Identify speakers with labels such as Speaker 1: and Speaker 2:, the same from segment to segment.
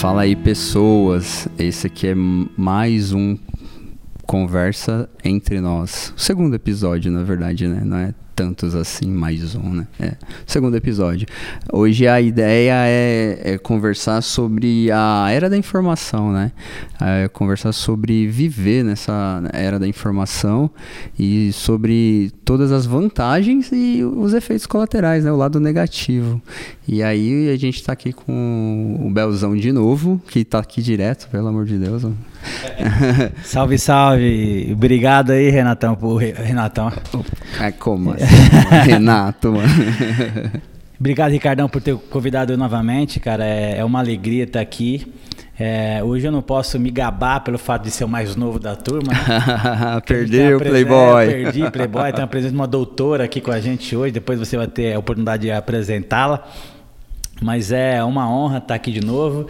Speaker 1: Fala aí, pessoas. Esse aqui é mais um conversa entre nós. O segundo episódio, na verdade, né? Não é tantos assim, mais um, né? É. Segundo episódio. Hoje a ideia é, é conversar sobre a era da informação, né? É conversar sobre viver nessa era da informação e sobre todas as vantagens e os efeitos colaterais, né? O lado negativo. E aí a gente está aqui com o Belzão de novo, que está aqui direto, pelo amor de Deus.
Speaker 2: salve, salve. Obrigado aí, Renatão, por Renatão.
Speaker 1: É como assim? Renato, mano.
Speaker 2: Obrigado, Ricardão, por ter convidado eu novamente, cara. É, é uma alegria estar aqui. É, hoje eu não posso me gabar pelo fato de ser o mais novo da turma.
Speaker 1: Perdeu o Playboy.
Speaker 2: É, perdi Playboy. Tem a presença de uma doutora aqui com a gente hoje. Depois você vai ter a oportunidade de apresentá-la. Mas é uma honra estar aqui de novo.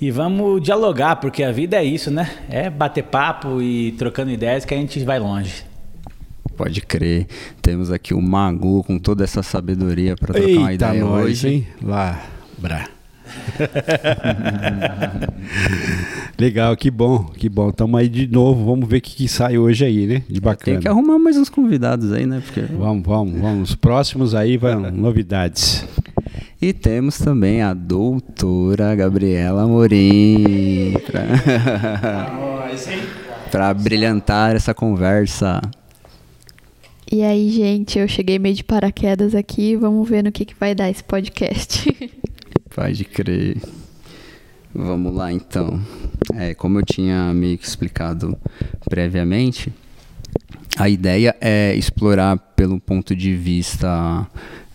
Speaker 2: E vamos dialogar, porque a vida é isso, né? É bater papo e trocando ideias que a gente vai longe.
Speaker 1: Pode crer. Temos aqui o Magu com toda essa sabedoria para trocar Eita uma ideia nós, hoje. Hein?
Speaker 3: Lá, brá. Legal, que bom, que bom. Tamo aí de novo, vamos ver o que, que sai hoje aí, né? De bacana.
Speaker 1: Tem que arrumar mais uns convidados aí, né? Porque...
Speaker 3: Vamos, vamos, vamos. Os próximos aí vão novidades.
Speaker 1: E temos também a doutora Gabriela Morim para brilhantar essa conversa.
Speaker 4: E aí, gente, eu cheguei meio de paraquedas aqui, vamos ver no que, que vai dar esse podcast.
Speaker 1: Pode crer. Vamos lá então. É, como eu tinha que explicado previamente, a ideia é explorar pelo ponto de vista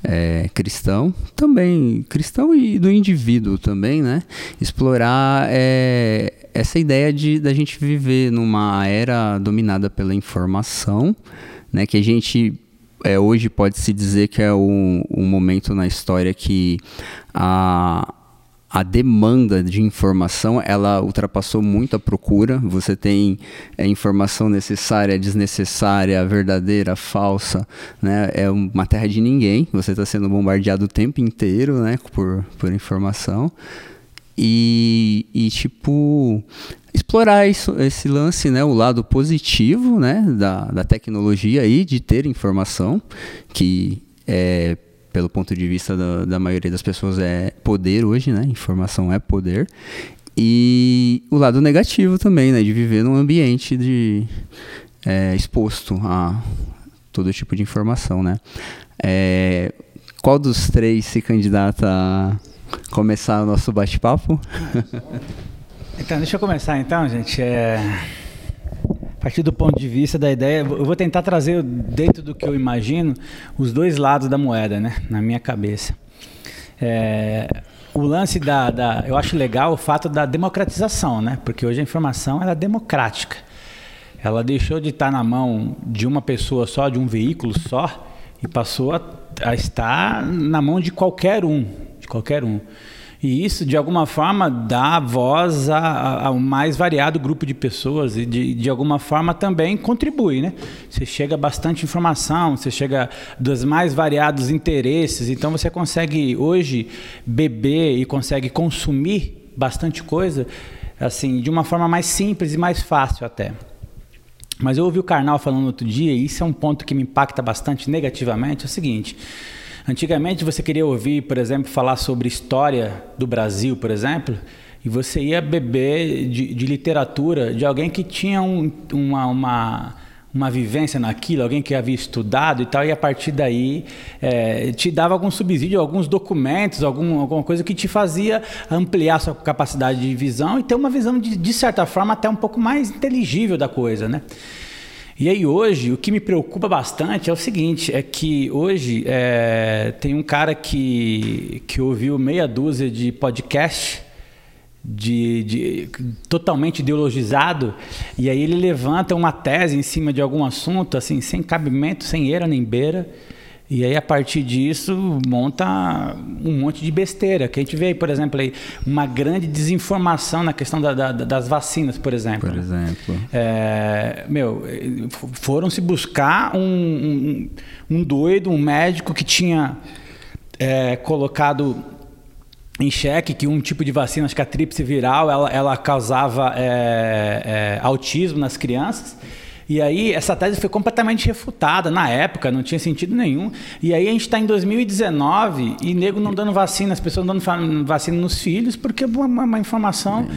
Speaker 1: é, cristão, também cristão e do indivíduo também, né? Explorar é, essa ideia de da gente viver numa era dominada pela informação, né? Que a gente é, hoje pode se dizer que é um, um momento na história que a a demanda de informação ela ultrapassou muito a procura. Você tem é, informação necessária, desnecessária, verdadeira, falsa, né? É uma terra de ninguém. Você está sendo bombardeado o tempo inteiro, né? Por, por informação e, e tipo explorar isso, esse lance, né? O lado positivo, né? Da, da tecnologia aí de ter informação que é pelo ponto de vista da, da maioria das pessoas, é poder hoje, né? Informação é poder. E o lado negativo também, né? De viver num ambiente de, é, exposto a todo tipo de informação, né? É, qual dos três se candidata a começar o nosso bate-papo?
Speaker 2: Então, deixa eu começar então, gente. É a partir do ponto de vista da ideia, eu vou tentar trazer dentro do que eu imagino os dois lados da moeda, né, na minha cabeça. É, o lance da, da, eu acho legal o fato da democratização, né, porque hoje a informação é democrática. Ela deixou de estar na mão de uma pessoa só, de um veículo só, e passou a, a estar na mão de qualquer um, de qualquer um. E isso, de alguma forma, dá voz ao mais variado grupo de pessoas e, de, de alguma forma, também contribui. Né? Você chega a bastante informação, você chega dos mais variados interesses, então você consegue hoje beber e consegue consumir bastante coisa assim de uma forma mais simples e mais fácil até. Mas eu ouvi o Karnal falando outro dia, e isso é um ponto que me impacta bastante negativamente, é o seguinte... Antigamente você queria ouvir, por exemplo, falar sobre história do Brasil, por exemplo, e você ia beber de, de literatura de alguém que tinha um, uma, uma, uma vivência naquilo, alguém que havia estudado e tal, e a partir daí é, te dava algum subsídio, alguns documentos, algum, alguma coisa que te fazia ampliar sua capacidade de visão e ter uma visão, de, de certa forma, até um pouco mais inteligível da coisa, né? E aí hoje, o que me preocupa bastante é o seguinte, é que hoje é, tem um cara que, que ouviu meia dúzia de podcast de, de, totalmente ideologizado e aí ele levanta uma tese em cima de algum assunto assim sem cabimento, sem eira nem beira e aí, a partir disso, monta um monte de besteira. Que a gente vê, por exemplo, aí, uma grande desinformação na questão da, da, das vacinas, por exemplo.
Speaker 1: Por exemplo.
Speaker 2: É, meu, foram se buscar um, um, um, doido, um médico que tinha é, colocado em xeque que um tipo de vacina, acho que a tríplice viral, ela, ela causava é, é, autismo nas crianças. E aí essa tese foi completamente refutada na época, não tinha sentido nenhum. E aí a gente está em 2019 e nego não dando vacina, as pessoas não dando vacina nos filhos, porque é uma, uma informação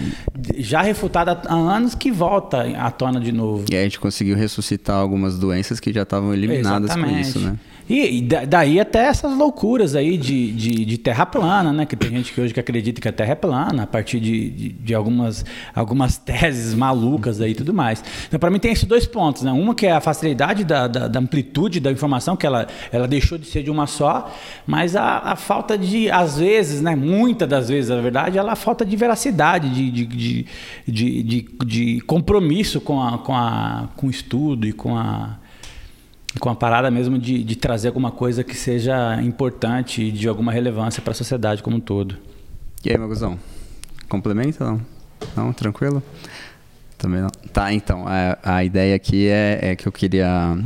Speaker 2: já refutada há anos que volta à tona de novo.
Speaker 1: E aí a gente conseguiu ressuscitar algumas doenças que já estavam eliminadas
Speaker 2: Exatamente.
Speaker 1: com isso, né?
Speaker 2: E, e daí até essas loucuras aí de, de, de, terra plana, né? Que tem gente que hoje que acredita que a terra é plana, a partir de, de, de algumas, algumas teses malucas aí e tudo mais. Então, para mim, tem esses dois pontos, né? Uma que é a facilidade da, da, da, amplitude da informação, que ela, ela deixou de ser de uma só, mas a, a falta de, às vezes, né? Muitas das vezes, na verdade, ela a falta de veracidade, de, de, de, de, de, de compromisso com, a, com, a, com o estudo e com a com a parada mesmo de, de trazer alguma coisa que seja importante e de alguma relevância para a sociedade como um todo.
Speaker 1: E aí, Maguzão? Complementa não? Não? Tranquilo? Também não. Tá, então, a, a ideia aqui é, é que eu queria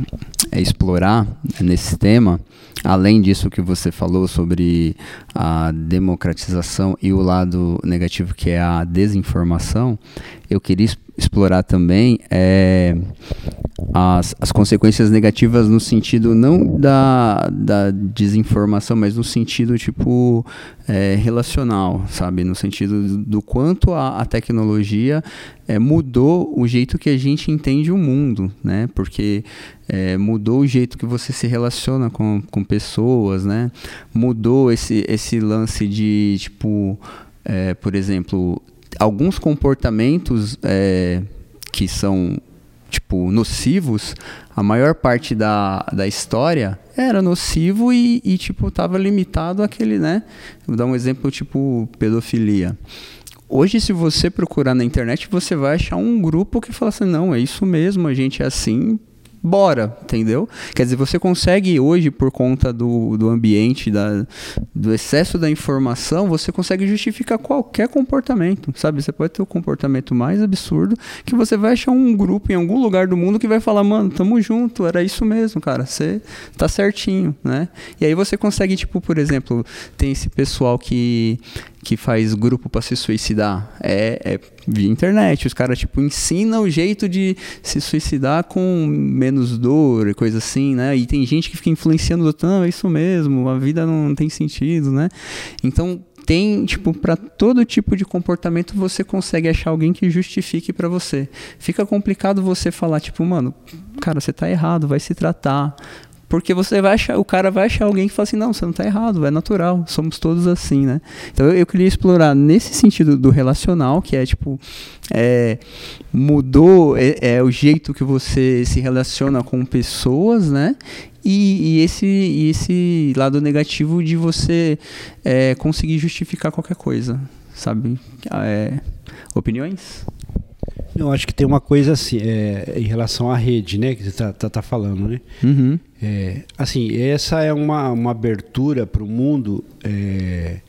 Speaker 1: é explorar nesse tema, além disso que você falou sobre a democratização e o lado negativo que é a desinformação, eu queria explorar também é, as, as consequências negativas no sentido não da, da desinformação, mas no sentido tipo é, relacional, sabe? No sentido do quanto a, a tecnologia é, mudou o jeito que a gente entende o mundo, né? Porque é, mudou o jeito que você se relaciona com, com pessoas, né? Mudou esse, esse lance de, tipo, é, por exemplo, alguns comportamentos é, que são tipo nocivos, a maior parte da, da história era nocivo e, e tipo tava limitado àquele, né? Vou dar um exemplo tipo pedofilia. Hoje, se você procurar na internet, você vai achar um grupo que fala assim: não, é isso mesmo, a gente é assim, bora, entendeu? Quer dizer, você consegue hoje, por conta do, do ambiente, da, do excesso da informação, você consegue justificar qualquer comportamento, sabe? Você pode ter o comportamento mais absurdo que você vai achar um grupo em algum lugar do mundo que vai falar, mano, tamo junto, era isso mesmo, cara, você tá certinho, né? E aí você consegue, tipo, por exemplo, tem esse pessoal que que faz grupo para se suicidar é, é via internet. Os caras, tipo, ensinam o jeito de se suicidar com menos dor e coisa assim, né? E tem gente que fica influenciando o outro, não, é isso mesmo, a vida não tem sentido, né? Então, tem, tipo, para todo tipo de comportamento você consegue achar alguém que justifique para você. Fica complicado você falar, tipo, mano, cara, você tá errado, vai se tratar. Porque você vai achar, o cara vai achar alguém que fala assim, não, você não está errado, é natural, somos todos assim, né? Então eu, eu, queria explorar nesse sentido do relacional, que é tipo, é, mudou é, é, o jeito que você se relaciona com pessoas, né? E, e esse, e esse lado negativo de você é, conseguir justificar qualquer coisa, sabe? É, opiniões?
Speaker 3: Eu acho que tem uma coisa assim, é, em relação à rede, né, que você está tá, tá falando, né?
Speaker 1: Uhum.
Speaker 3: É, assim, essa é uma, uma abertura para o mundo é,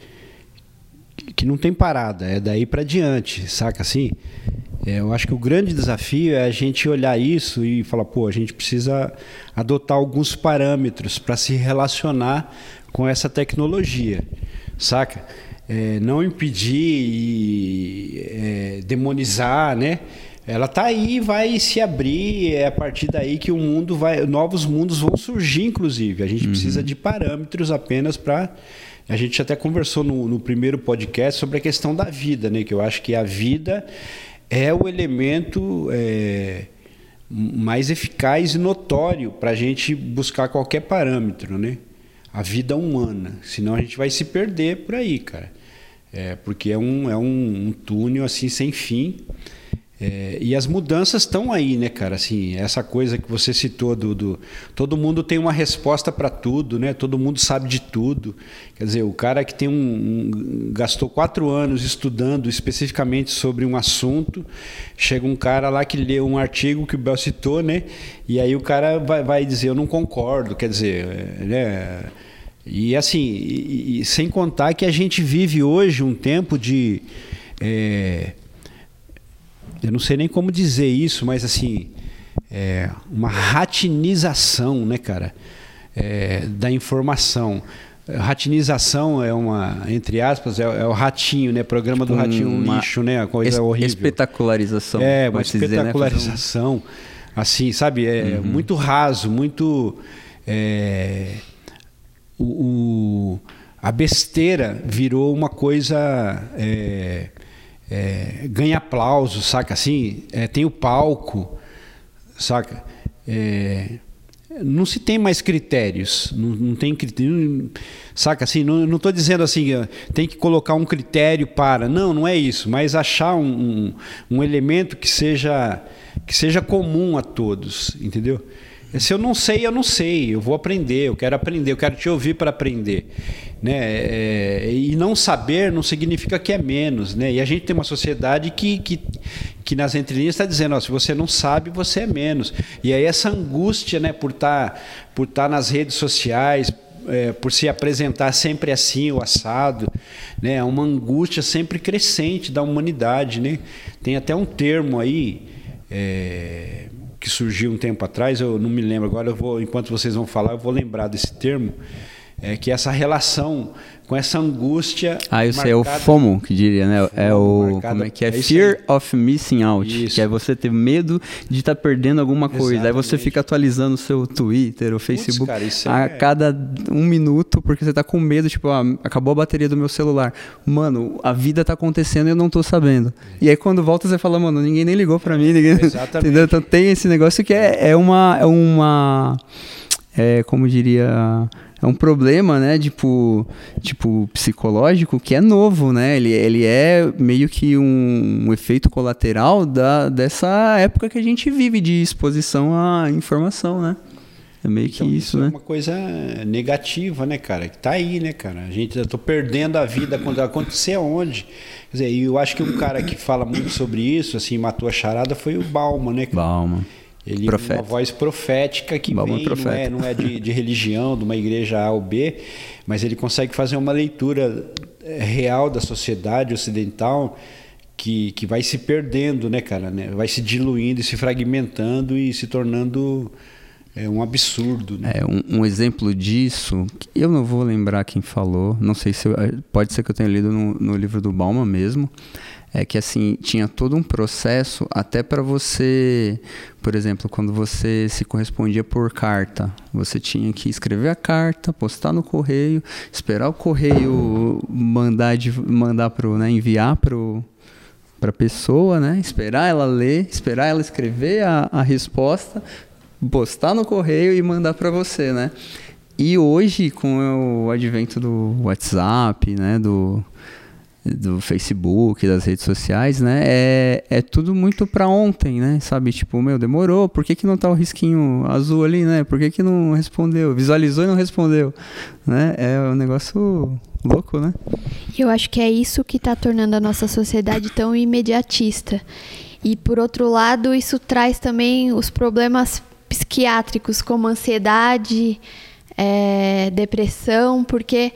Speaker 3: que não tem parada, é daí para diante, saca assim? É, eu acho que o grande desafio é a gente olhar isso e falar, pô, a gente precisa adotar alguns parâmetros para se relacionar com essa tecnologia, saca? É, não impedir e é, demonizar, né? Ela tá aí, vai se abrir, é a partir daí que o mundo vai, novos mundos vão surgir, inclusive. A gente uhum. precisa de parâmetros apenas para a gente até conversou no, no, primeiro podcast sobre a questão da vida, né? Que eu acho que a vida é o elemento é, mais eficaz e notório para a gente buscar qualquer parâmetro, né? A vida humana. Senão a gente vai se perder por aí, cara. É, porque é um, é um, um túnel assim sem fim. É, e as mudanças estão aí, né, cara? Assim, essa coisa que você citou do, do todo mundo tem uma resposta para tudo, né? Todo mundo sabe de tudo. Quer dizer, o cara que tem um, um, gastou quatro anos estudando especificamente sobre um assunto, chega um cara lá que lê um artigo que o Bel citou, né? E aí o cara vai, vai dizer eu não concordo. Quer dizer, é, né? E assim, e, e, sem contar que a gente vive hoje um tempo de. É, eu não sei nem como dizer isso, mas assim, é, uma ratinização, né, cara, é, da informação. Ratinização é uma, entre aspas, é, é o ratinho, né? Programa do
Speaker 1: Tipo
Speaker 3: ratinho, um
Speaker 1: uma
Speaker 3: lixo, né? A coisa
Speaker 1: Es-
Speaker 3: horrível.
Speaker 1: Espetacularização.
Speaker 3: É, uma
Speaker 1: pode-se dizer, né? Um-
Speaker 3: espetacularização. Assim, sabe? É
Speaker 1: Uhum.
Speaker 3: muito raso, muito. é, o, o- a besteira virou uma coisa. é, é, ganha aplauso, saca? Assim, é, tem o palco, saca? É, não se tem mais critérios, não, não tem critério, saca assim, não, estou dizendo assim, tem que colocar um critério para, não, não é isso, mas achar um, um, um elemento que seja, que seja comum a todos, entendeu? Se eu não sei, eu não sei, eu vou aprender, eu quero aprender, eu quero te ouvir para aprender. Né? É, e não saber não significa que é menos. Né? E a gente tem uma sociedade que, que, que nas entrelinhas está dizendo, ó, se você não sabe, você é menos. E aí essa angústia né, por estar por tá nas redes sociais, é, por se apresentar sempre assim, o assado, né? é uma angústia sempre crescente da humanidade. Né? Tem até um termo aí. é, que surgiu um tempo atrás, eu não me lembro agora, eu vou, enquanto vocês vão falar, eu vou lembrar desse termo, é que essa relação com essa angústia.
Speaker 1: Ah, eu sei, é o
Speaker 3: marcada-
Speaker 1: FOMO que diria, né? é o.
Speaker 3: marcada-
Speaker 1: Como é que é?
Speaker 3: é isso
Speaker 1: Fear of missing out.
Speaker 3: Isso.
Speaker 1: Que é você ter medo de estar perdendo alguma coisa. Aí você
Speaker 3: Exatamente.
Speaker 1: fica atualizando o seu Twitter, o Facebook
Speaker 3: cara, isso
Speaker 1: a
Speaker 3: é-
Speaker 1: cada um minuto, porque você tá com medo, tipo, ah, acabou a bateria do meu celular. Mano, a vida tá acontecendo e eu não tô sabendo. E aí quando volta você fala, mano, ninguém nem ligou pra mim, ninguém.
Speaker 3: Exatamente.
Speaker 1: Entendeu? Então tem esse negócio que é, é uma. É uma é, como diria, é um problema, né, tipo, tipo psicológico que é novo, né? Ele, ele é meio que um, um efeito colateral da, dessa época que a gente vive de exposição à informação, né? É meio que
Speaker 3: Então,
Speaker 1: isso,
Speaker 3: é
Speaker 1: né?
Speaker 3: uma coisa negativa, né, cara? Que tá aí, né, cara? A gente, eu tô perdendo a vida quando acontecer aonde. Quer dizer, eu acho que um cara que fala muito sobre isso, assim, matou a charada, foi o Bauman, né? cara?
Speaker 1: Bauman.
Speaker 3: Ele
Speaker 1: Profeta.
Speaker 3: uma voz profética que vem, não é, não é de, de religião, de uma igreja A ou B, mas ele consegue fazer uma leitura eh, real da sociedade ocidental que, que vai se perdendo, né, cara? Né? Vai se diluindo e se fragmentando e se tornando é, um absurdo. Né?
Speaker 1: É, um, um exemplo disso, eu não vou lembrar quem falou, não sei se eu- eh, pode ser que eu tenha lido no, no livro do Bauman mesmo, é que assim tinha todo um processo até para você, por exemplo, quando você se correspondia por carta, você tinha que escrever a carta, postar no correio, esperar o correio mandar de, mandar pro, né, enviar pro para pessoa, né? Esperar ela ler, esperar ela escrever a, a resposta, postar no correio e mandar para você, né? E hoje, com o advento do WhatsApp, né? Do, do Facebook, das redes sociais, né? É, é tudo muito para ontem, né? Sabe? Tipo, meu, demorou. Por que, que não tá o risquinho azul ali, né? Por que, que não respondeu? Visualizou e não respondeu, né? É um negócio louco, né?
Speaker 4: Eu acho que é isso que está tornando a nossa sociedade tão imediatista. E por outro lado, isso traz também os problemas psiquiátricos, como ansiedade, eh, depressão, porque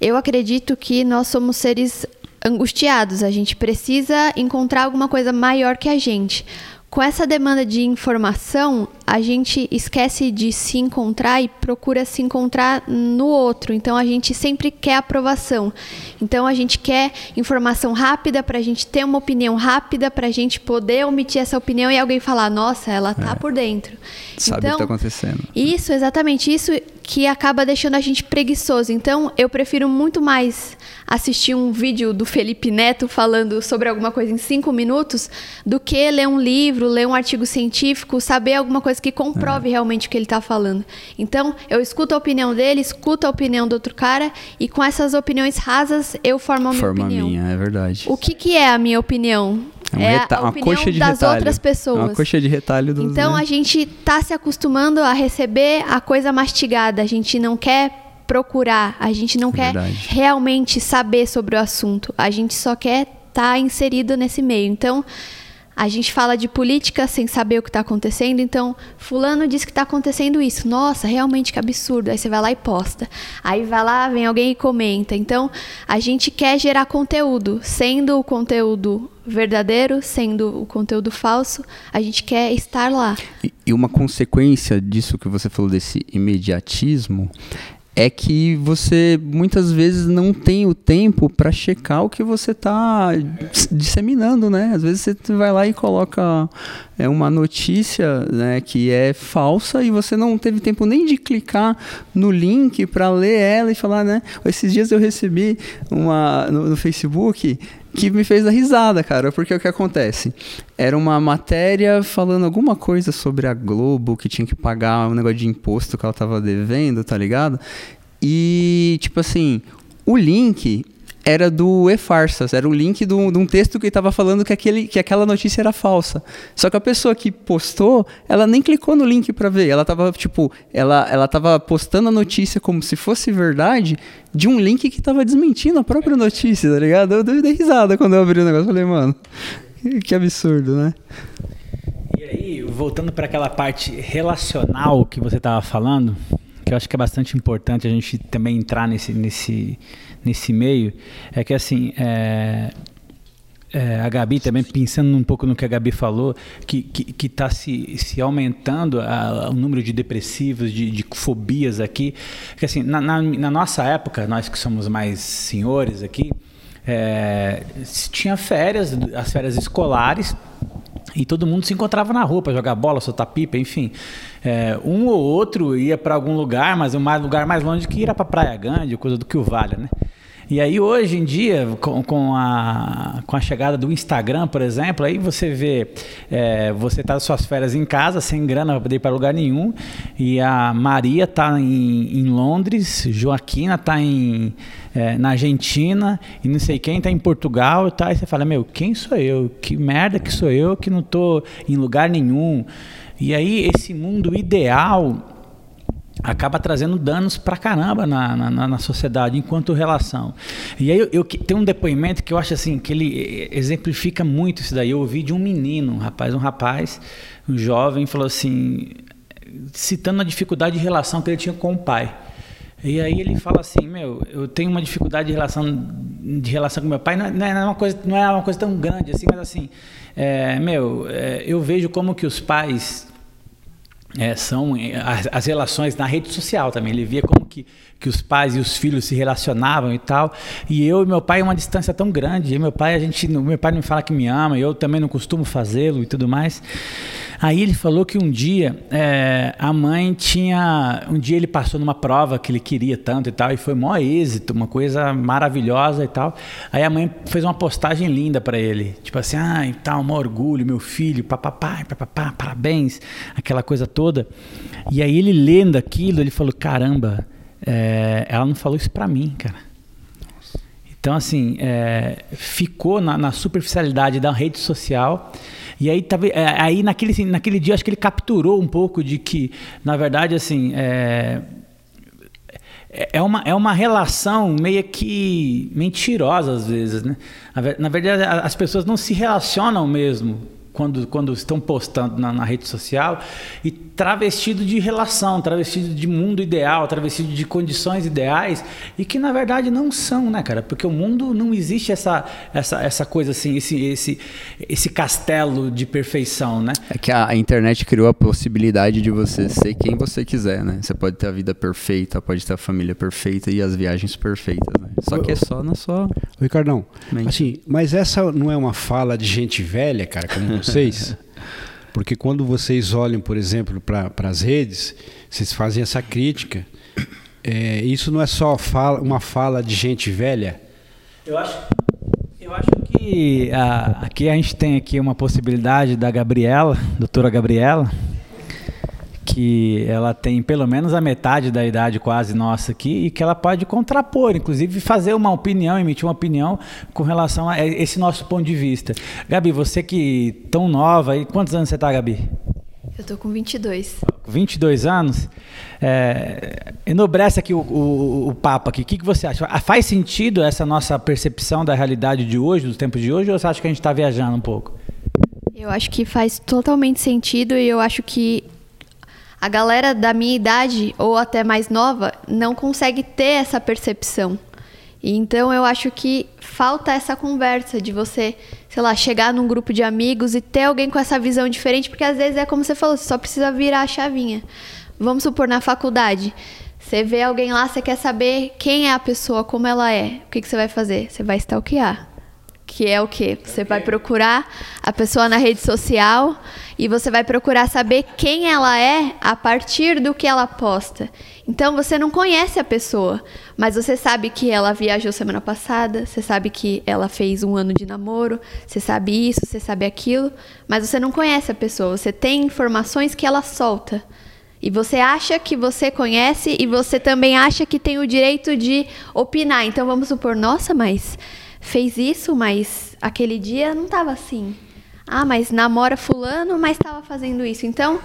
Speaker 4: eu acredito que nós somos seres angustiados. A gente precisa encontrar alguma coisa maior que a gente. Com essa demanda de informação, a gente esquece de se encontrar e procura se encontrar no outro. Então a gente sempre quer aprovação. Então a gente quer informação rápida para a gente ter uma opinião rápida, para a gente poder omitir essa opinião e alguém falar: nossa, ela tá por dentro.
Speaker 1: Sabe o que tá acontecendo.
Speaker 4: Isso, exatamente. Isso que acaba deixando a gente preguiçoso. Então, eu prefiro muito mais assistir um vídeo do Felipe Neto falando sobre alguma coisa em cinco minutos do que ler um livro, ler um artigo científico, saber alguma coisa que comprove
Speaker 1: É.
Speaker 4: realmente o que ele está falando. Então, eu escuto a opinião dele, escuto a opinião do outro cara e com essas opiniões rasas eu formo a minha
Speaker 1: Forma
Speaker 4: opinião.
Speaker 1: minha, é verdade.
Speaker 4: O que, que é a minha opinião?
Speaker 1: É, um
Speaker 4: é
Speaker 1: reta-
Speaker 4: a
Speaker 1: uma
Speaker 4: opinião
Speaker 1: coxa de
Speaker 4: das
Speaker 1: retalho.
Speaker 4: outras pessoas.
Speaker 1: É uma coxa de retalho dos,
Speaker 4: Então
Speaker 1: né?
Speaker 4: a gente tá se acostumando a receber a coisa mastigada. A gente não quer procurar, a gente não quer
Speaker 1: Verdade.
Speaker 4: realmente saber sobre o assunto. A gente só quer estar inserido nesse meio. Então a gente fala de política sem saber o que está acontecendo. Então, fulano diz que está acontecendo isso. Nossa, realmente que absurdo. Aí você vai lá e posta. Aí vai lá, vem alguém e comenta. Então, a gente quer gerar conteúdo, sendo o conteúdo verdadeiro, sendo o conteúdo falso, a gente quer estar lá.
Speaker 1: E- uma consequência disso que você falou desse imediatismo é que você muitas vezes não tem o tempo para checar o que você está disseminando, né? Às vezes você vai lá e coloca é, uma notícia né, que é falsa e você não teve tempo nem de clicar no link para ler ela e falar, né? Esses dias eu recebi uma no, no Facebook que me fez dar risada, cara, porque o que acontece? Era uma matéria falando alguma coisa sobre a Globo, que tinha que pagar um negócio de imposto que ela tava devendo, tá ligado? E, tipo assim, o link era do E-Farsas, era o link de um texto que estava falando que, aquele, que aquela notícia era falsa. Só que a pessoa que postou, ela nem clicou no link para ver. Ela estava tipo, ela, ela tava postando a notícia como se fosse verdade de um link que estava desmentindo a própria notícia, tá ligado? Eu dei risada quando eu abri o negócio. Falei, mano, que absurdo, né?
Speaker 2: E aí, voltando para aquela parte relacional que você estava falando, que eu acho que é bastante importante a gente também entrar nesse, nesse, nesse meio, é que assim, é, é, a Gabi também pensando um pouco no que a Gabi falou, que que está se, se aumentando a, o número de depressivos, de, de fobias aqui, que assim na, na, na, nossa época, nós que somos mais senhores aqui, é, tinha férias, as férias escolares e todo mundo se encontrava na rua para jogar bola, soltar pipa, enfim. É, um ou outro ia para algum lugar, mas o lugar mais longe que ir para Praia Grande, coisa do que o Vale, né? E aí hoje em dia, com, com, a, com a chegada do Instagram, por exemplo, aí você vê, é, você tá suas férias em casa, sem grana para poder ir para lugar nenhum, e a Maria tá em, em Londres, Joaquina tá em, é, na Argentina, e não sei quem tá em Portugal, e, e você fala, meu, quem sou eu? Que merda que sou eu que não tô em lugar nenhum? E aí esse mundo ideal acaba trazendo danos pra caramba na, na, na, sociedade enquanto relação. E aí eu, eu tem um depoimento que eu acho assim que ele exemplifica muito isso daí. Eu ouvi de um menino, um rapaz, um rapaz, um jovem, falou assim, citando a dificuldade de relação que ele tinha com o pai. E aí ele fala assim, meu, eu tenho uma dificuldade de relação de relação com meu pai, não é, não é uma coisa não é uma coisa tão grande assim, mas assim, é, meu, é, eu vejo como que os pais é, são é, as, as, relações na rede social também. Ele via como que, que os pais e os filhos se relacionavam e tal. E eu e meu pai uma distância tão grande. E meu pai, a gente, meu pai não me fala que me ama, eu também não costumo fazê-lo e tudo mais. Aí ele falou que um dia é, a mãe tinha. Um dia ele passou numa prova que ele queria tanto e tal, e foi maior êxito, uma coisa maravilhosa e tal. Aí a mãe fez uma postagem linda para ele, tipo assim, ah, e tal, um orgulho, meu filho, papapá, papapá, parabéns, aquela coisa toda. E aí ele lendo aquilo, ele falou: caramba, é, ela não falou isso para mim, cara. Então, assim, é, ficou na, na superficialidade da rede social e aí, é, aí naquele, assim, naquele dia, acho que ele capturou um pouco de que, na verdade, assim, é, é, é uma, é uma relação meio que mentirosa às vezes, né? Na verdade, as pessoas não se relacionam mesmo quando, quando estão postando na, na, rede social e travestido de relação, travestido de mundo ideal, travestido de condições ideais e que na verdade não são, né, cara? Porque o mundo não existe essa, essa, essa coisa assim, esse, esse, esse castelo de perfeição, né?
Speaker 1: É que a, a internet criou a possibilidade de você ser quem você quiser, né? Você pode ter a vida perfeita, pode ter a família perfeita e as viagens perfeitas, né? Só que é só na sua.
Speaker 3: Ricardão, assim, mas essa não é uma fala de gente velha, cara, como vocês? Porque quando vocês olham, por exemplo, para as redes, vocês fazem essa crítica. É, isso não é só fala, uma fala de gente velha?
Speaker 2: Eu acho, eu acho que a, aqui a gente tem aqui uma possibilidade da Gabriela, doutora Gabriela, que ela tem pelo menos a metade da idade quase nossa aqui e que ela pode contrapor, inclusive fazer uma opinião, emitir uma opinião com relação a esse nosso ponto de vista. Gabi, você que tão nova, e quantos anos você está, Gabi?
Speaker 4: Eu tô com 22.
Speaker 2: 22 anos. É, enobrece aqui o, o, o papo aqui. O que, que você acha? Ah, faz sentido essa nossa percepção da realidade de hoje, dos tempos de hoje, ou você acha que a gente está viajando um pouco?
Speaker 4: Eu acho que faz totalmente sentido e eu acho que a galera da minha idade ou até mais nova não consegue ter essa percepção. Então eu acho que falta essa conversa de você, sei lá, chegar num grupo de amigos e ter alguém com essa visão diferente, porque às vezes é como você falou, você só precisa virar a chavinha. Vamos supor na faculdade, Você vê alguém lá, você quer saber quem é a pessoa, como ela é. O que, que você vai fazer? Você vai stalkear. Que é o quê? Você vai procurar a pessoa na rede social e você vai procurar saber quem ela é a partir do que ela posta. Então você não conhece a pessoa, mas você sabe que ela viajou semana passada, você sabe que ela fez um ano de namoro, você sabe isso, você sabe aquilo, mas você não conhece a pessoa. Você tem informações que ela solta. E você acha que você conhece e você também acha que tem o direito de opinar. Então vamos supor, nossa, mas fez isso, mas aquele dia não estava assim. Ah, mas namora fulano, mas estava fazendo isso. Então,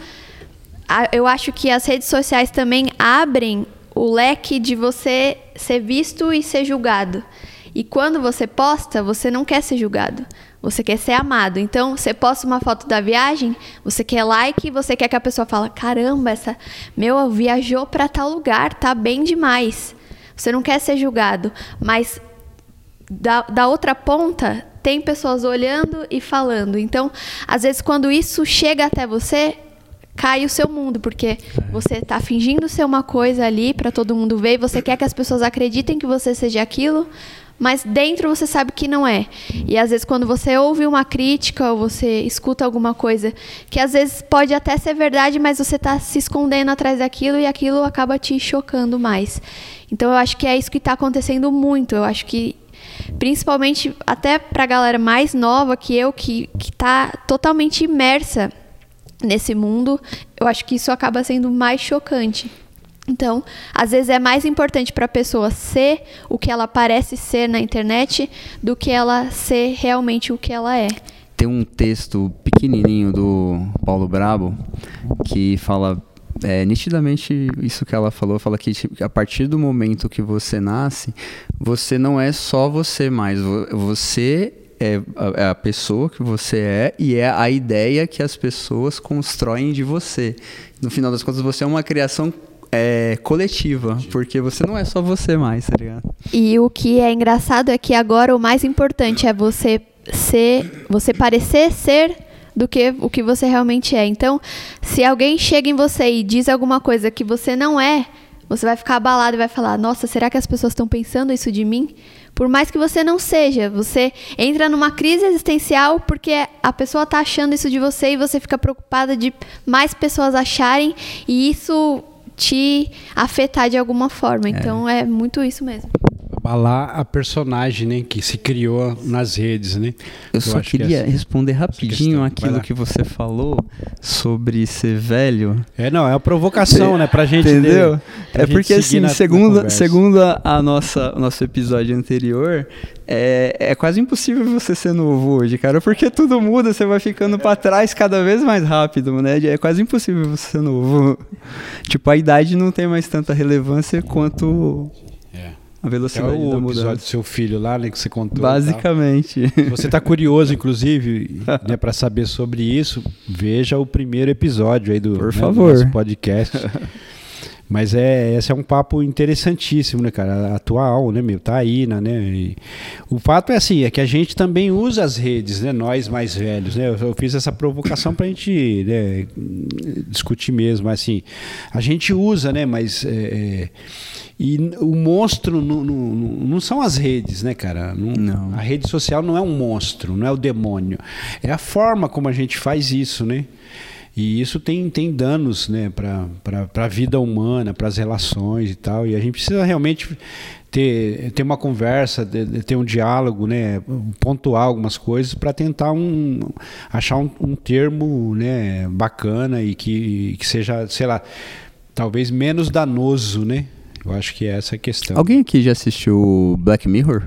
Speaker 4: eu acho que as redes sociais também abrem o leque de você ser visto e ser julgado. E quando você posta, você não quer ser julgado. Você quer ser amado. Então, você posta uma foto da viagem, você quer like, você quer que a pessoa fale: "Caramba, essa meu viajou para tal lugar, tá bem demais". Você não quer ser julgado, mas da, da outra ponta, tem pessoas olhando e falando. Então, às vezes, quando isso chega até você, cai o seu mundo, porque você está fingindo ser uma coisa ali para todo mundo ver, e você quer que as pessoas acreditem que você seja aquilo, mas dentro você sabe que não é. E às vezes quando você ouve uma crítica ou você escuta alguma coisa que às vezes pode até ser verdade, mas você está se escondendo atrás daquilo e aquilo acaba te chocando mais. Então eu acho que é isso que está acontecendo muito. Eu acho que principalmente até para a galera mais nova que eu, que está totalmente imersa nesse mundo, eu acho que isso acaba sendo mais chocante. Então, às vezes é mais importante para a pessoa ser o que ela parece ser na internet do que ela ser realmente o que ela é.
Speaker 1: Tem um texto pequenininho do Paulo Brabo que fala é, nitidamente isso que ela falou, fala que tipo, a partir do momento que você nasce, você não é só você mais, você é a, é a pessoa que você é e é a ideia que as pessoas constroem de você. No final das contas, você é uma criação é, coletiva, porque você não é só você mais, tá ligado?
Speaker 4: E o que é engraçado é que agora o mais importante é você ser, você parecer ser do que o que você realmente é. Então, se alguém chega em você e diz alguma coisa que você não é, você vai ficar abalado e vai falar: Nossa, será que as pessoas estão pensando isso de mim? Por mais que você não seja, você entra numa crise existencial porque a pessoa está achando isso de você e você fica preocupada de mais pessoas acharem e isso te afetar de alguma forma. É. Então é muito isso mesmo
Speaker 3: abalar a personagem né, que se criou nas redes. Né?
Speaker 1: Eu, Eu só queria que é responder rapidinho aquilo que você falou sobre ser velho.
Speaker 3: É, não, é a provocação, né, pra gente.
Speaker 1: Entendeu? Pra é porque, assim, na, segundo, na segundo a nossa, o nosso episódio anterior, é, é quase impossível você ser novo hoje, cara, porque tudo muda, você vai ficando para trás cada vez mais rápido, né? É quase impossível você ser novo. Tipo, a idade não tem mais tanta relevância quanto a velocidade é o da mudança. episódio
Speaker 3: do seu filho lá, né, que você contou.
Speaker 1: Basicamente.
Speaker 3: Se você está curioso, inclusive, né, para saber sobre isso, veja o primeiro episódio aí do,
Speaker 1: Por né, favor. do nosso
Speaker 3: podcast. Mas é, esse é um papo interessantíssimo, né, cara? Atual, né, meu? Tá aí, né? E o fato é assim, é que a gente também usa as redes, né? Nós mais velhos, né? Eu, eu fiz essa provocação pra gente né, discutir mesmo, assim. A gente usa, né? Mas... É, é e o monstro não, não, não, são as redes, né, cara? Não, não, A rede social não é um monstro, não é o demônio. É a forma como a gente faz isso, né? E isso tem, tem danos né, para a vida humana, para as relações e tal. E a gente precisa realmente ter, ter uma conversa, ter um diálogo, né, pontuar algumas coisas para tentar um, achar um, um, termo né, bacana e que, que seja, sei lá, talvez menos danoso, né? Eu acho que é essa a questão.
Speaker 1: Alguém aqui já assistiu Black Mirror?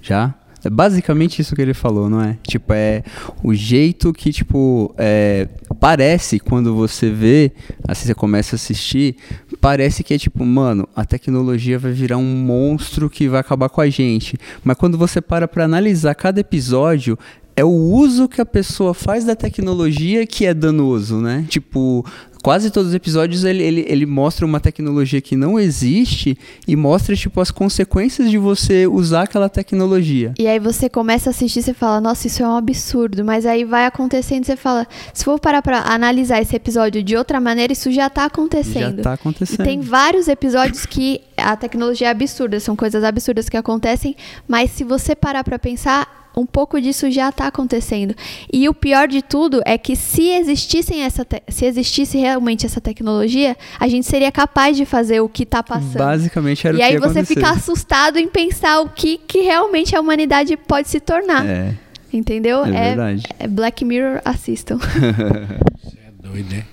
Speaker 1: Já? É basicamente isso que ele falou, não é? Tipo, é o jeito que, tipo, é, parece quando você vê, assim você começa a assistir, parece que é tipo, mano, a tecnologia vai virar um monstro que vai acabar com a gente. Mas quando você para pra analisar cada episódio, é o uso que a pessoa faz da tecnologia que é danoso, né? Tipo, quase todos os episódios ele, ele, ele mostra uma tecnologia que não existe e mostra, tipo, as consequências de você usar aquela tecnologia.
Speaker 4: E aí você começa a assistir e você fala, nossa, isso é um absurdo. Mas aí vai acontecendo e você fala, se for parar pra analisar esse episódio de outra maneira, isso já tá acontecendo.
Speaker 1: Já tá acontecendo.
Speaker 4: E tem vários episódios que a tecnologia é absurda, são coisas absurdas que acontecem, mas se você parar pra pensar, um pouco disso já está acontecendo. E o pior de tudo é que se existissem essa se existisse realmente essa tecnologia, a gente seria capaz de fazer o que está passando.
Speaker 1: Basicamente era
Speaker 4: e
Speaker 1: o que
Speaker 4: E aí você
Speaker 1: acontecer.
Speaker 4: fica assustado em pensar o que, que realmente a humanidade pode se tornar.
Speaker 1: É.
Speaker 4: Entendeu?
Speaker 1: É verdade.
Speaker 4: É Black Mirror, assistam.
Speaker 3: Você é doido, né?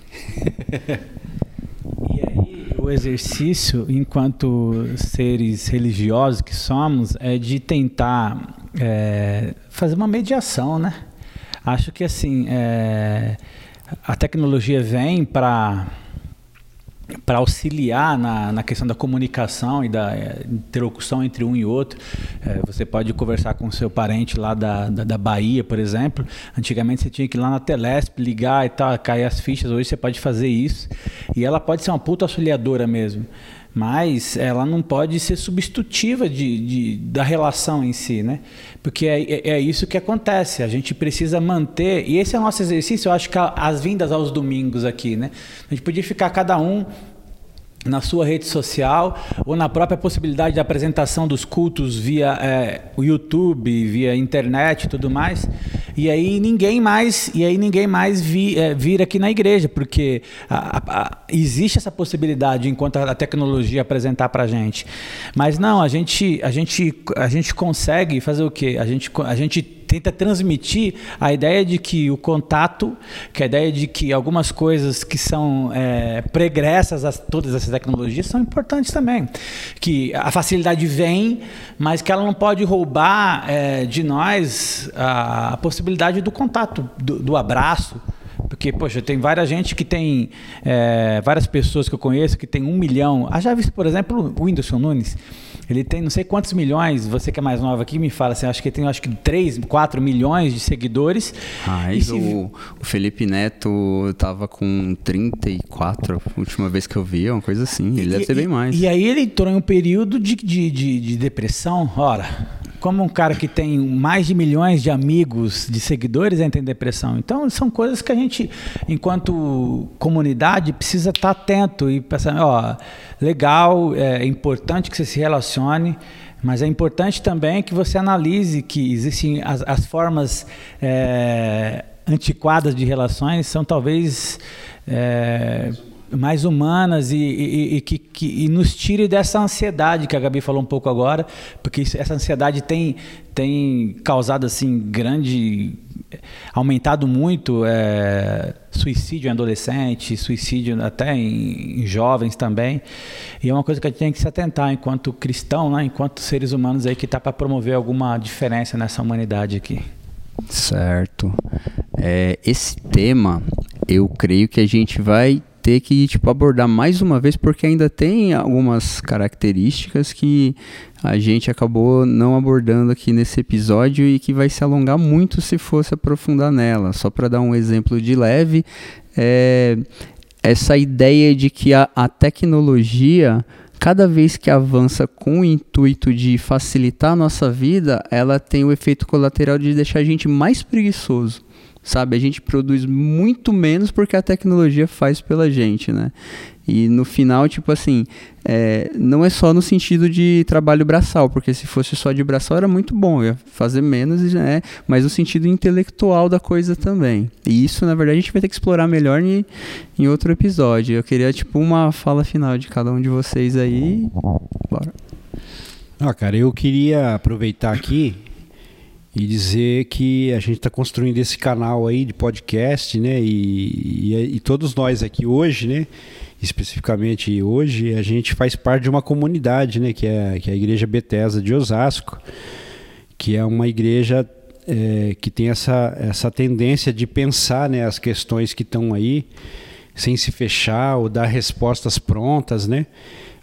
Speaker 2: E aí, o exercício, enquanto seres religiosos que somos, é de tentar é, fazer uma mediação, né? Acho que assim, é, a tecnologia vem para para auxiliar na, na questão da comunicação e da é, interlocução entre um e outro. É, você pode conversar com seu parente lá da, da, da, Bahia, por exemplo. Antigamente você tinha que ir lá na Telesp, ligar e tal, cair as fichas. Hoje você pode fazer isso. E ela pode ser uma puta auxiliadora mesmo mas ela não pode ser substitutiva de, de, da relação em si, né? Porque é, é, é, isso que acontece. A gente precisa manter, e esse é o nosso exercício, eu acho que as vindas aos domingos aqui, né? A gente podia ficar cada um na sua rede social ou na própria possibilidade de apresentação dos cultos via é, YouTube, via internet e tudo mais. E aí ninguém mais, e aí ninguém mais vi, é, vir aqui na igreja, porque a, a, a, existe essa possibilidade enquanto a, tecnologia apresentar para gente. Mas não, a gente, a gente, a gente consegue fazer o quê? A gente, a gente tenta transmitir a ideia de que o contato, que a ideia de que algumas coisas que são é, pregressas a todas essas tecnologias são importantes também. Que a facilidade vem, mas que ela não pode roubar é, de nós a, a, possibilidade do contato, do, do abraço, porque, poxa, tem várias gente que tem, é, várias pessoas que eu conheço que tem um milhão. Ah, já visto, por exemplo, o Whindersson Nunes. Ele tem não sei quantos milhões, você que é mais nova aqui, me fala assim, acho que tem acho que 3, 4 milhões de seguidores.
Speaker 1: Ah, se... o, o, Felipe Neto estava com 34, a última vez que eu vi, uma coisa assim. Ele e, deve ser bem mais.
Speaker 2: E aí ele entrou em um período de, de, de, de depressão, ora como um cara que tem mais de milhões de amigos, de seguidores, entra em depressão. Então, são coisas que a gente, enquanto comunidade, precisa estar atento e pensar, ó, legal, é importante que você se relacione, mas é importante também que você analise que existem as, as formas é, antiquadas de relações, são talvez... É, mais humanas e, e, e que, que e nos tire dessa ansiedade que a Gabi falou um pouco agora, porque essa ansiedade tem, tem causado assim grande aumentado muito é, suicídio em adolescente, suicídio até em, em, jovens também. E é uma coisa que a gente tem que se atentar enquanto cristão, né, enquanto seres humanos aí que está para promover alguma diferença nessa humanidade aqui.
Speaker 1: Certo. É, esse tema, eu creio que a gente vai ter que tipo abordar mais uma vez porque ainda tem algumas características que a gente acabou não abordando aqui nesse episódio e que vai se alongar muito se fosse aprofundar nela. Só para dar um exemplo de leve, é essa ideia de que a, a tecnologia cada vez que avança com o intuito de facilitar a nossa vida, ela tem o efeito colateral de deixar a gente mais preguiçoso sabe? A gente produz muito menos porque a tecnologia faz pela gente, né? E no final, tipo assim, é, não é só no sentido de trabalho braçal, porque se fosse só de braçal era muito bom, ia fazer menos, né? mas no sentido intelectual da coisa também. E isso, na verdade, a gente vai ter que explorar melhor em, em outro episódio. Eu queria, tipo, uma fala final de cada um de vocês aí. Bora.
Speaker 3: Ah, cara, eu queria aproveitar aqui e dizer que a gente está construindo esse canal aí de podcast, né? E, e, e, todos nós aqui hoje, né? Especificamente hoje, a gente faz parte de uma comunidade, né? Que é, que é a Igreja Bethesda de Osasco, que é uma igreja é, que tem essa, essa tendência de pensar né, as questões que estão aí, sem se fechar ou dar respostas prontas, né?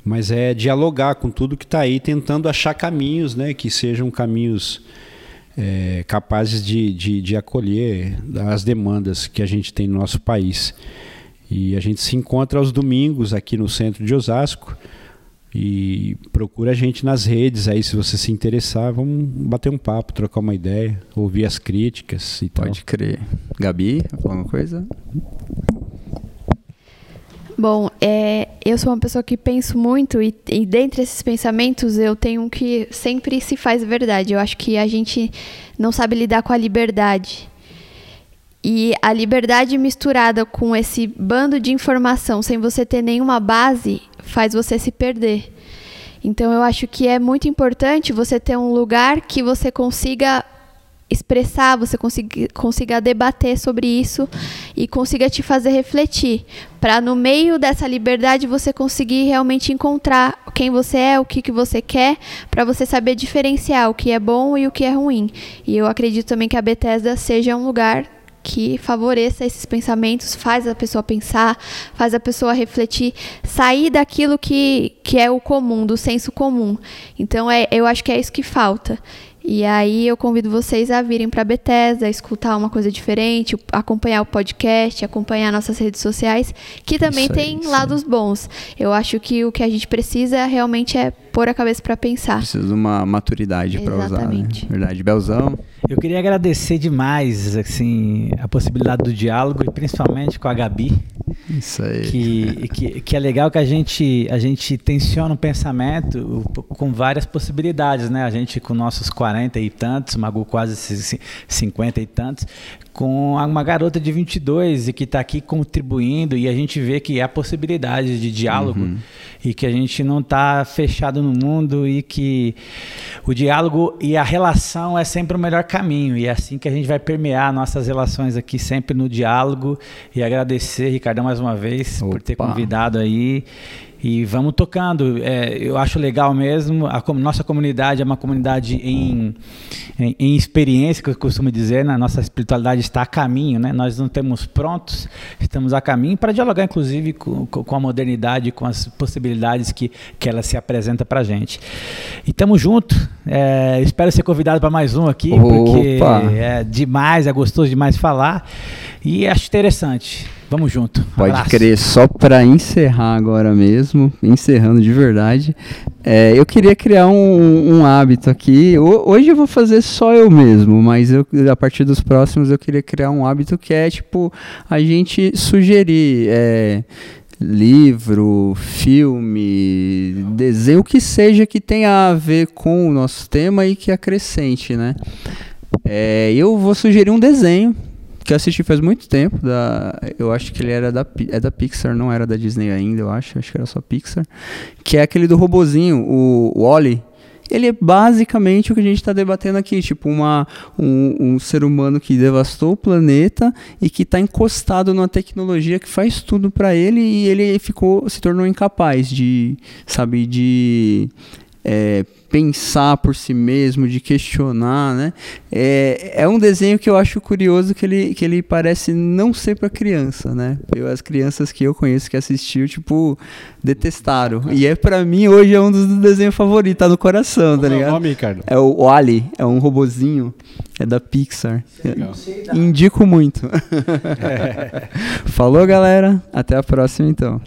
Speaker 3: Mas é dialogar com tudo que está aí, tentando achar caminhos, né? Que sejam caminhos é, capazes de, de, de, acolher as demandas que a gente tem no nosso país. E a gente se encontra aos domingos aqui no centro de Osasco. E procura a gente nas redes aí, se você se interessar, vamos bater um papo, trocar uma ideia, ouvir as críticas e
Speaker 1: Pode
Speaker 3: tal.
Speaker 1: crer. Gabi, alguma coisa?
Speaker 4: Bom, é, eu sou uma pessoa que penso muito e, e dentre esses pensamentos eu tenho um que sempre se faz verdade. Eu acho que a gente não sabe lidar com a liberdade. E a liberdade misturada com esse bando de informação sem você ter nenhuma base faz você se perder. Então eu acho que é muito importante você ter um lugar que você consiga expressar, você consiga, consiga debater sobre isso e consiga te fazer refletir, para no meio dessa liberdade você conseguir realmente encontrar quem você é, o que, que você quer, para você saber diferenciar o que é bom e o que é ruim. E eu acredito também que a Bethesda seja um lugar que favoreça esses pensamentos, faz a pessoa pensar, faz a pessoa refletir, sair daquilo que, que é o comum, do senso comum. Então, é, eu acho que é isso que falta. E aí eu convido vocês a virem para a Bethesda, escutar uma coisa diferente, acompanhar o podcast, acompanhar nossas redes sociais, que também
Speaker 1: Isso
Speaker 4: tem lados bons. Eu acho que o que a gente precisa realmente é pôr a cabeça para pensar.
Speaker 1: Precisa de uma maturidade para usar, né?
Speaker 4: Exatamente.
Speaker 1: Verdade. Belzão?
Speaker 2: Eu queria agradecer demais assim a possibilidade do diálogo e principalmente com a Gabi,
Speaker 1: Isso aí.
Speaker 2: que, que, que é legal que a gente a gente tensiona o pensamento com várias possibilidades, né? A gente com nossos 40 e tantos, Magu quase ci- 50 e tantos, com uma garota de 22 e que está aqui contribuindo e a gente vê que há possibilidade de diálogo e que a gente não está fechado no mundo e que o diálogo e a relação é sempre o melhor caminho. E é assim que a gente vai permear nossas relações aqui sempre no diálogo. E agradecer Ricardão mais uma vez por ter
Speaker 1: Opa.
Speaker 2: convidado aí e vamos tocando. É, eu acho legal mesmo. A nossa comunidade é uma comunidade em, em, em experiência, que eu costumo dizer. Né? Nossa espiritualidade está a caminho. Né? Nós não temos prontos, estamos a caminho para dialogar, inclusive, com, com a modernidade, com as possibilidades que, que ela se apresenta para a gente. E estamos juntos. É, espero ser convidado para mais um aqui, porque
Speaker 1: Opa.
Speaker 2: é demais, é gostoso demais falar. E acho interessante. Vamos junto.
Speaker 1: Pode
Speaker 2: Abraço.
Speaker 1: crer, só para encerrar agora mesmo, encerrando de verdade, é, eu queria criar um, um hábito aqui. Ho- Hoje eu vou fazer só eu mesmo, mas eu, a partir dos próximos eu queria criar um hábito que é tipo a gente sugerir é, livro, filme, desenho, o que seja que tenha a ver com o nosso tema e que acrescente, né? É, eu vou sugerir um desenho que eu assisti faz muito tempo. Da, eu acho que ele era da, é da Pixar, não era da Disney ainda, eu acho. Acho que era só Pixar. Que é aquele do robozinho, o Wally. Ele é basicamente o que a gente está debatendo aqui, tipo uma, um, um ser humano que devastou o planeta e que está encostado numa tecnologia que faz tudo para ele e ele ficou, se tornou incapaz de, sabe, de é, pensar por si mesmo, de questionar, né? É, é um desenho que eu acho curioso que ele, que ele parece não ser para criança, né? Eu, as crianças que eu conheço que assistiu, tipo, detestaram. E é para mim hoje é um dos desenhos favoritos, tá no coração, tá
Speaker 3: Qual é o
Speaker 1: ligado?
Speaker 3: nome, Ricardo?
Speaker 1: É o Wally, é um robozinho, é da Pixar. Indico muito. Falou, galera. Até a próxima, então.